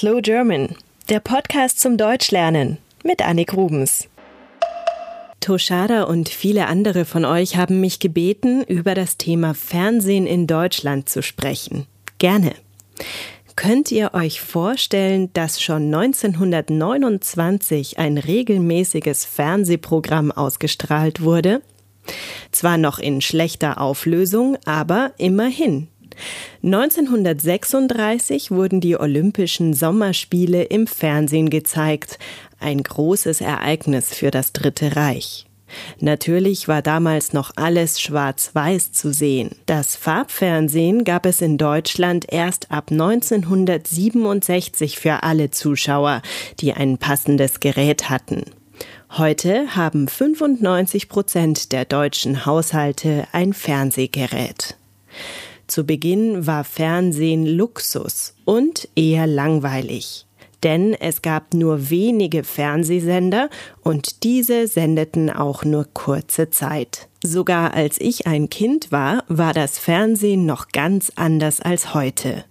Slow German, der Podcast zum Deutschlernen mit Annik Rubens. Toshada und viele andere von euch haben mich gebeten, über das Thema Fernsehen in Deutschland zu sprechen. Gerne. Könnt ihr euch vorstellen, dass schon 1929 ein regelmäßiges Fernsehprogramm ausgestrahlt wurde? Zwar noch in schlechter Auflösung, aber immerhin. 1936 wurden die Olympischen Sommerspiele im Fernsehen gezeigt, ein großes Ereignis für das Dritte Reich. Natürlich war damals noch alles schwarz-weiß zu sehen. Das Farbfernsehen gab es in Deutschland erst ab 1967 für alle Zuschauer, die ein passendes Gerät hatten. Heute haben 95 Prozent der deutschen Haushalte ein Fernsehgerät. Zu Beginn war Fernsehen Luxus und eher langweilig. Denn es gab nur wenige Fernsehsender und diese sendeten auch nur kurze Zeit. Sogar als ich ein Kind war, war das Fernsehen noch ganz anders als heute.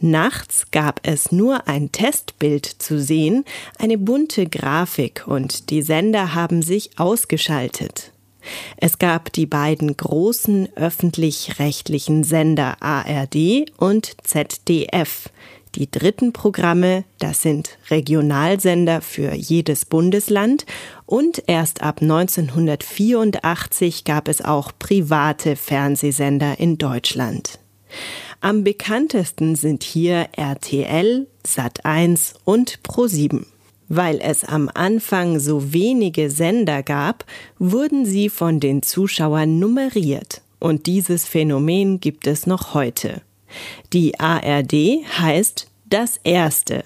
Nachts gab es nur ein Testbild zu sehen, eine bunte Grafik und die Sender haben sich ausgeschaltet. Es gab die beiden großen öffentlich-rechtlichen Sender ARD und ZDF. Die dritten Programme, das sind Regionalsender für jedes Bundesland und erst ab 1984 gab es auch private Fernsehsender in Deutschland. Am bekanntesten sind hier RTL, Sat1 und Pro7. Weil es am Anfang so wenige Sender gab, wurden sie von den Zuschauern nummeriert. Und dieses Phänomen gibt es noch heute. Die ARD heißt das Erste.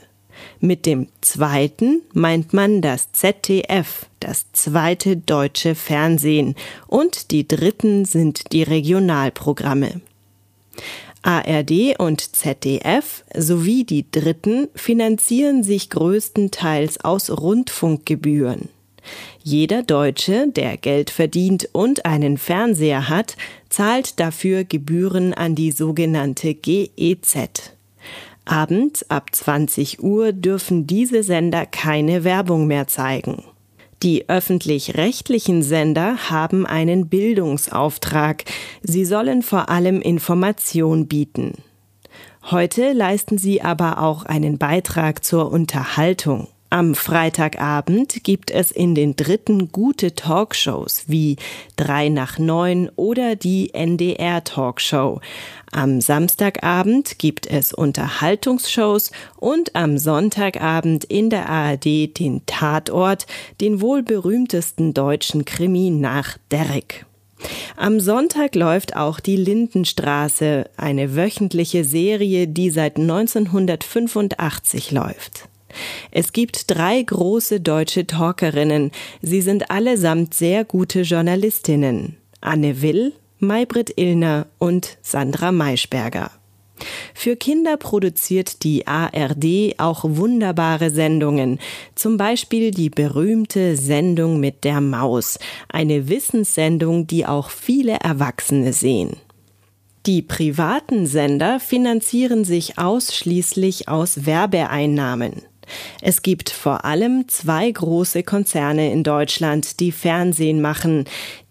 Mit dem Zweiten meint man das ZDF, das zweite deutsche Fernsehen, und die Dritten sind die Regionalprogramme. ARD und ZDF sowie die Dritten finanzieren sich größtenteils aus Rundfunkgebühren. Jeder Deutsche, der Geld verdient und einen Fernseher hat, zahlt dafür Gebühren an die sogenannte GEZ. Abends ab 20 Uhr dürfen diese Sender keine Werbung mehr zeigen. Die öffentlich-rechtlichen Sender haben einen Bildungsauftrag. Sie sollen vor allem Information bieten. Heute leisten sie aber auch einen Beitrag zur Unterhaltung. Am Freitagabend gibt es in den dritten gute Talkshows wie Drei nach Neun oder die NDR Talkshow. Am Samstagabend gibt es Unterhaltungsshows und am Sonntagabend in der ARD den Tatort, den wohl berühmtesten deutschen Krimi nach Derrick. Am Sonntag läuft auch die Lindenstraße, eine wöchentliche Serie, die seit 1985 läuft. Es gibt drei große deutsche Talkerinnen. Sie sind allesamt sehr gute Journalistinnen. Anne Will, Maybrit Illner und Sandra Maischberger. Für Kinder produziert die ARD auch wunderbare Sendungen, zum Beispiel die berühmte Sendung mit der Maus, eine Wissenssendung, die auch viele Erwachsene sehen. Die privaten Sender finanzieren sich ausschließlich aus Werbeeinnahmen. Es gibt vor allem zwei große Konzerne in Deutschland, die Fernsehen machen.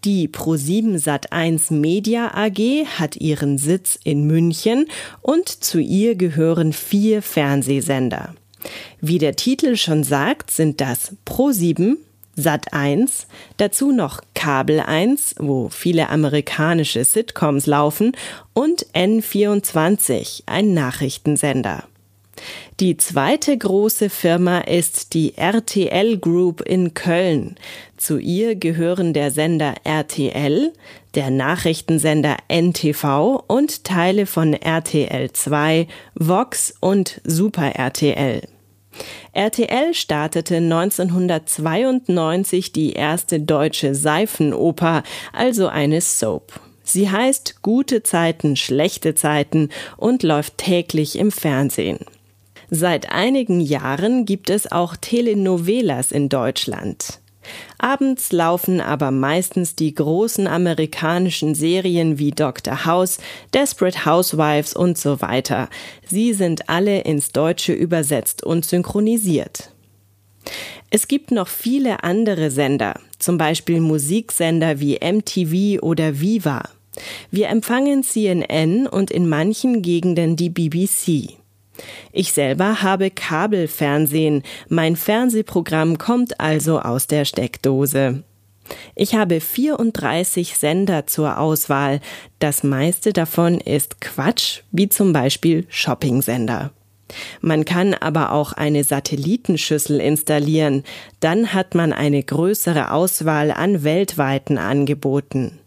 Die Pro7 Sat1 Media AG hat ihren Sitz in München und zu ihr gehören vier Fernsehsender. Wie der Titel schon sagt, sind das Pro7, Sat 1, dazu noch Kabel 1, wo viele amerikanische Sitcoms laufen, und N24, ein Nachrichtensender. Die zweite große Firma ist die RTL Group in Köln. Zu ihr gehören der Sender RTL, der Nachrichtensender NTV und Teile von RTL 2, Vox und Super RTL. RTL startete 1992 die erste deutsche Seifenoper, also eine Soap. Sie heißt Gute Zeiten, schlechte Zeiten und läuft täglich im Fernsehen. Seit einigen Jahren gibt es auch Telenovelas in Deutschland. Abends laufen aber meistens die großen amerikanischen Serien wie Dr. House, Desperate Housewives und so weiter. Sie sind alle ins Deutsche übersetzt und synchronisiert. Es gibt noch viele andere Sender, zum Beispiel Musiksender wie MTV oder Viva. Wir empfangen CNN und in manchen Gegenden die BBC. Ich selber habe Kabelfernsehen, mein Fernsehprogramm kommt also aus der Steckdose. Ich habe 34 Sender zur Auswahl, das meiste davon ist Quatsch, wie zum Beispiel Shopping-Sender. Man kann aber auch eine Satellitenschüssel installieren, dann hat man eine größere Auswahl an weltweiten Angeboten.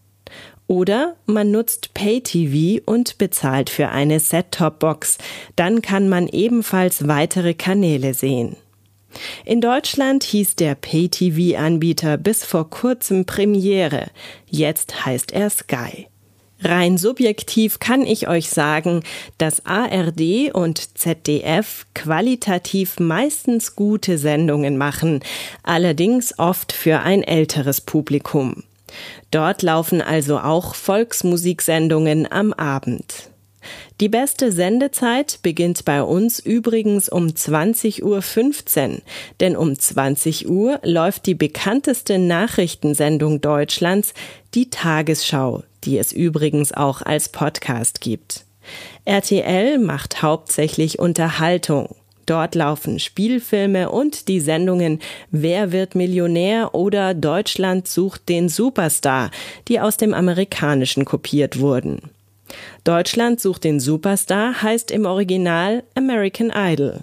Oder man nutzt Pay-TV und bezahlt für eine Set-Top-Box. Dann kann man ebenfalls weitere Kanäle sehen. In Deutschland hieß der Pay-TV-Anbieter bis vor kurzem Premiere. Jetzt heißt er Sky. Rein subjektiv kann ich euch sagen, dass ARD und ZDF qualitativ meistens gute Sendungen machen, allerdings oft für ein älteres Publikum. Dort laufen also auch Volksmusiksendungen am Abend. Die beste Sendezeit beginnt bei uns übrigens um 20.15 Uhr, denn um 20 Uhr läuft die bekannteste Nachrichtensendung Deutschlands, die Tagesschau, die es übrigens auch als Podcast gibt. RTL macht hauptsächlich Unterhaltung. Dort laufen Spielfilme und die Sendungen Wer wird Millionär oder Deutschland sucht den Superstar, die aus dem Amerikanischen kopiert wurden. Deutschland sucht den Superstar heißt im Original American Idol.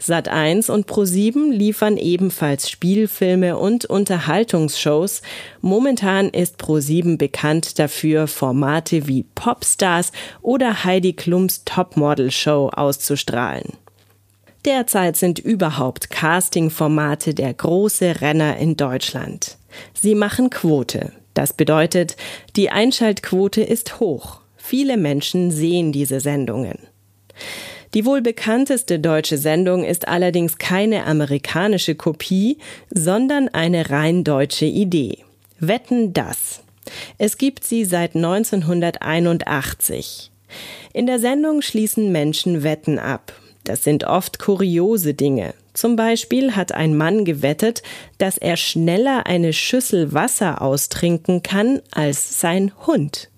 Sat1 und Pro7 liefern ebenfalls Spielfilme und Unterhaltungsshows. Momentan ist Pro7 bekannt dafür, Formate wie Popstars oder Heidi Klums Topmodel Show auszustrahlen. Derzeit sind überhaupt Casting-Formate der große Renner in Deutschland. Sie machen Quote. Das bedeutet, die Einschaltquote ist hoch. Viele Menschen sehen diese Sendungen. Die wohl bekannteste deutsche Sendung ist allerdings keine amerikanische Kopie, sondern eine rein deutsche Idee. Wetten das. Es gibt sie seit 1981. In der Sendung schließen Menschen Wetten ab das sind oft kuriose Dinge. Zum Beispiel hat ein Mann gewettet, dass er schneller eine Schüssel Wasser austrinken kann als sein Hund.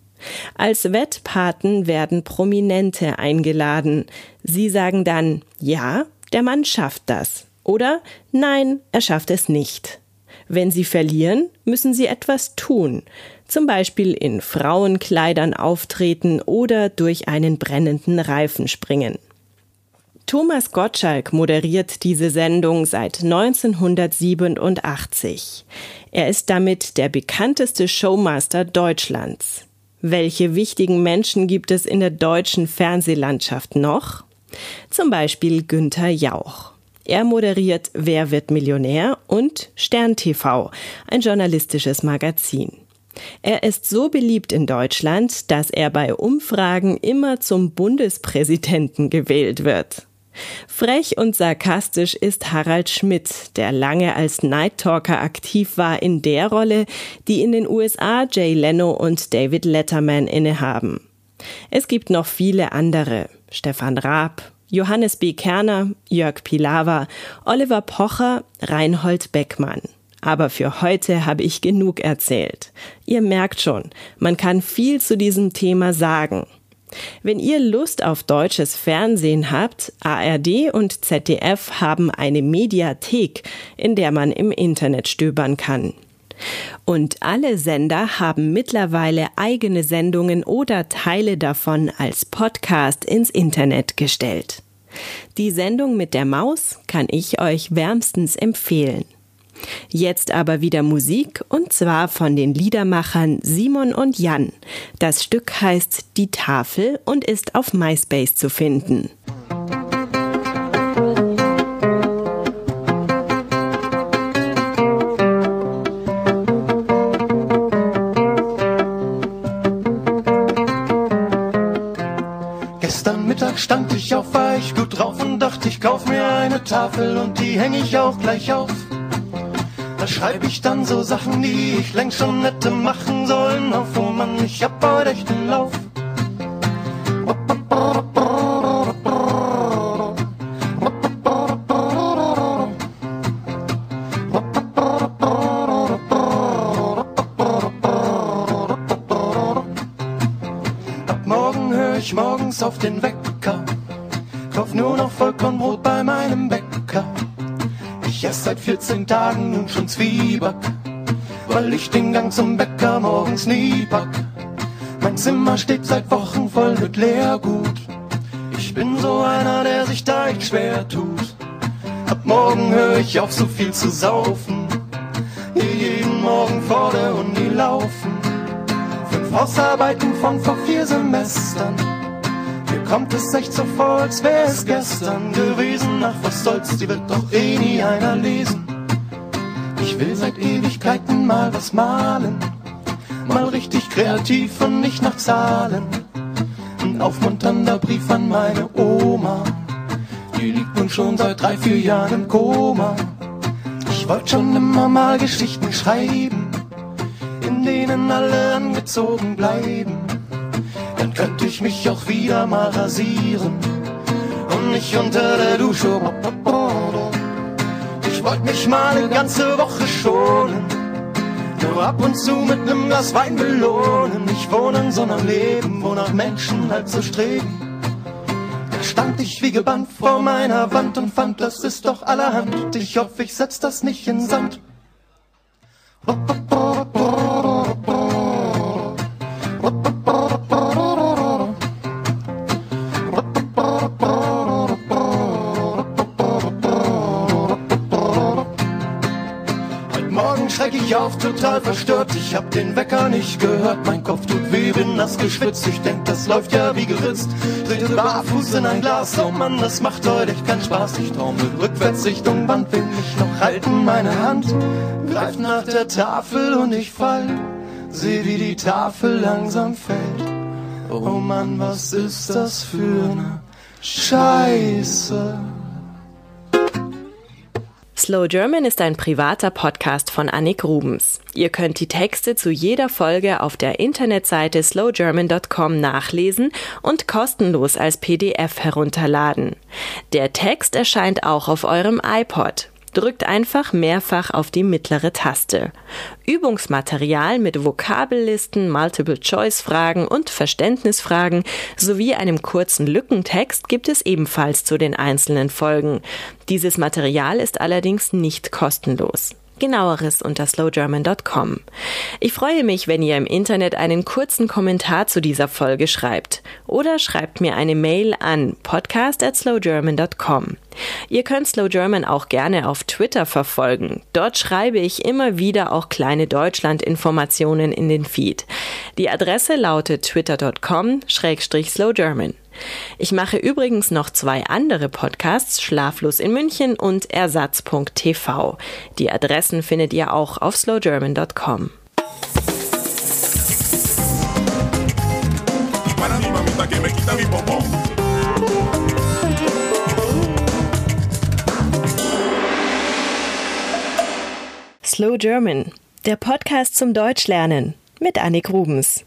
Als Wettpaten werden Prominente eingeladen. Sie sagen dann, ja, der Mann schafft das. Oder nein, er schafft es nicht. Wenn sie verlieren, müssen sie etwas tun, zum Beispiel in Frauenkleidern auftreten oder durch einen brennenden Reifen springen. Thomas Gottschalk moderiert diese Sendung seit 1987. Er ist damit der bekannteste Showmaster Deutschlands. Welche wichtigen Menschen gibt es in der deutschen Fernsehlandschaft noch? Zum Beispiel Günther Jauch. Er moderiert Wer wird Millionär und Stern TV, ein journalistisches Magazin. Er ist so beliebt in Deutschland, dass er bei Umfragen immer zum Bundespräsidenten gewählt wird. Frech und sarkastisch ist Harald Schmidt, der lange als Night Talker aktiv war in der Rolle, die in den USA Jay Leno und David Letterman innehaben. Es gibt noch viele andere. Stefan Raab, Johannes B. Kerner, Jörg Pilawa, Oliver Pocher, Reinhold Beckmann. Aber für heute habe ich genug erzählt. Ihr merkt schon, man kann viel zu diesem Thema sagen. Wenn ihr Lust auf deutsches Fernsehen habt, ARD und ZDF haben eine Mediathek, in der man im Internet stöbern kann. Und alle Sender haben mittlerweile eigene Sendungen oder Teile davon als Podcast ins Internet gestellt. Die Sendung mit der Maus kann ich euch wärmstens empfehlen. Jetzt aber wieder Musik und zwar von den Liedermachern Simon und Jan. Das Stück heißt Die Tafel und ist auf MySpace zu finden. Gestern Mittag stand ich auf, war ich gut drauf und dachte, ich kauf mir eine Tafel und die häng ich auch gleich auf. Da schreibe ich dann so Sachen, die ich längst schon hätte machen sollen. Auf, oh Mann, ich hab heute echt einen Lauf. ich morgens auf den Wecker. Kauf nur noch Vollkornbrot bei meinem Bäcker. Ich esse seit 14 Tagen nun schon Zwieback, weil ich den Gang zum Bäcker morgens nie pack. Mein Zimmer steht seit Wochen voll mit Leergut. Ich bin so einer, der sich da echt schwer tut. Ab morgen höre ich auf, so viel zu saufen. Hier jeden Morgen vor der Uni laufen. Fünf Hausarbeiten von vor vier Semestern kommt es echt so vor, als wäre es gestern gewesen. Ach, was soll's, die wird doch eh nie einer lesen. Ich will seit Ewigkeiten mal was malen, mal richtig kreativ und nicht nach Zahlen. Ein aufmunternder Brief an meine Oma, die liegt nun schon seit drei, vier Jahren im Koma. Ich wollte schon immer mal Geschichten schreiben, in denen alle angezogen bleiben dann könnte ich mich auch wieder mal rasieren und nicht unter der Dusche. Ich wollte mich mal eine ganze Woche schonen, nur ab und zu mit nem Glas Wein belohnen. Nicht wohnen, sondern leben, wonach Menschen halt so streben. Da stand ich wie gebannt vor meiner Wand und fand, das ist doch allerhand. Ich hoffe, ich setz das nicht in Sand. Ich auf, total verstört. Ich hab den Wecker nicht gehört, mein Kopf tut weh, bin nass geschwitzt. Ich denk, das läuft ja wie geritzt. Trete barfuß in ein Glas, oh Mann, das macht heute echt keinen Spaß. Ich taumel rückwärts Richtung Wand, will mich noch halten, meine Hand greift nach der Tafel und ich fall. Seh, wie die Tafel langsam fällt. Oh Mann, was ist das für ne Scheiße? Slow German ist ein privater Podcast von Annik Rubens. Ihr könnt die Texte zu jeder Folge auf der Internetseite slowgerman.com nachlesen und kostenlos als PDF herunterladen. Der Text erscheint auch auf eurem iPod. Drückt einfach mehrfach auf die mittlere Taste. Übungsmaterial mit Vokabellisten, Multiple-Choice-Fragen und Verständnisfragen sowie einem kurzen Lückentext gibt es ebenfalls zu den einzelnen Folgen. Dieses Material ist allerdings nicht kostenlos. Genaueres unter slowgerman.com. Ich freue mich, wenn ihr im Internet einen kurzen Kommentar zu dieser Folge schreibt oder schreibt mir eine Mail an podcast at slowgerman.com. Ihr könnt Slow German auch gerne auf Twitter verfolgen. Dort schreibe ich immer wieder auch kleine Deutschland-Informationen in den Feed. Die Adresse lautet twitter.com-slowgerman. Ich mache übrigens noch zwei andere Podcasts, Schlaflos in München und Ersatz.tv. Die Adressen findet ihr auch auf slowgerman.com. Slow German, der Podcast zum Deutschlernen mit Annik Rubens.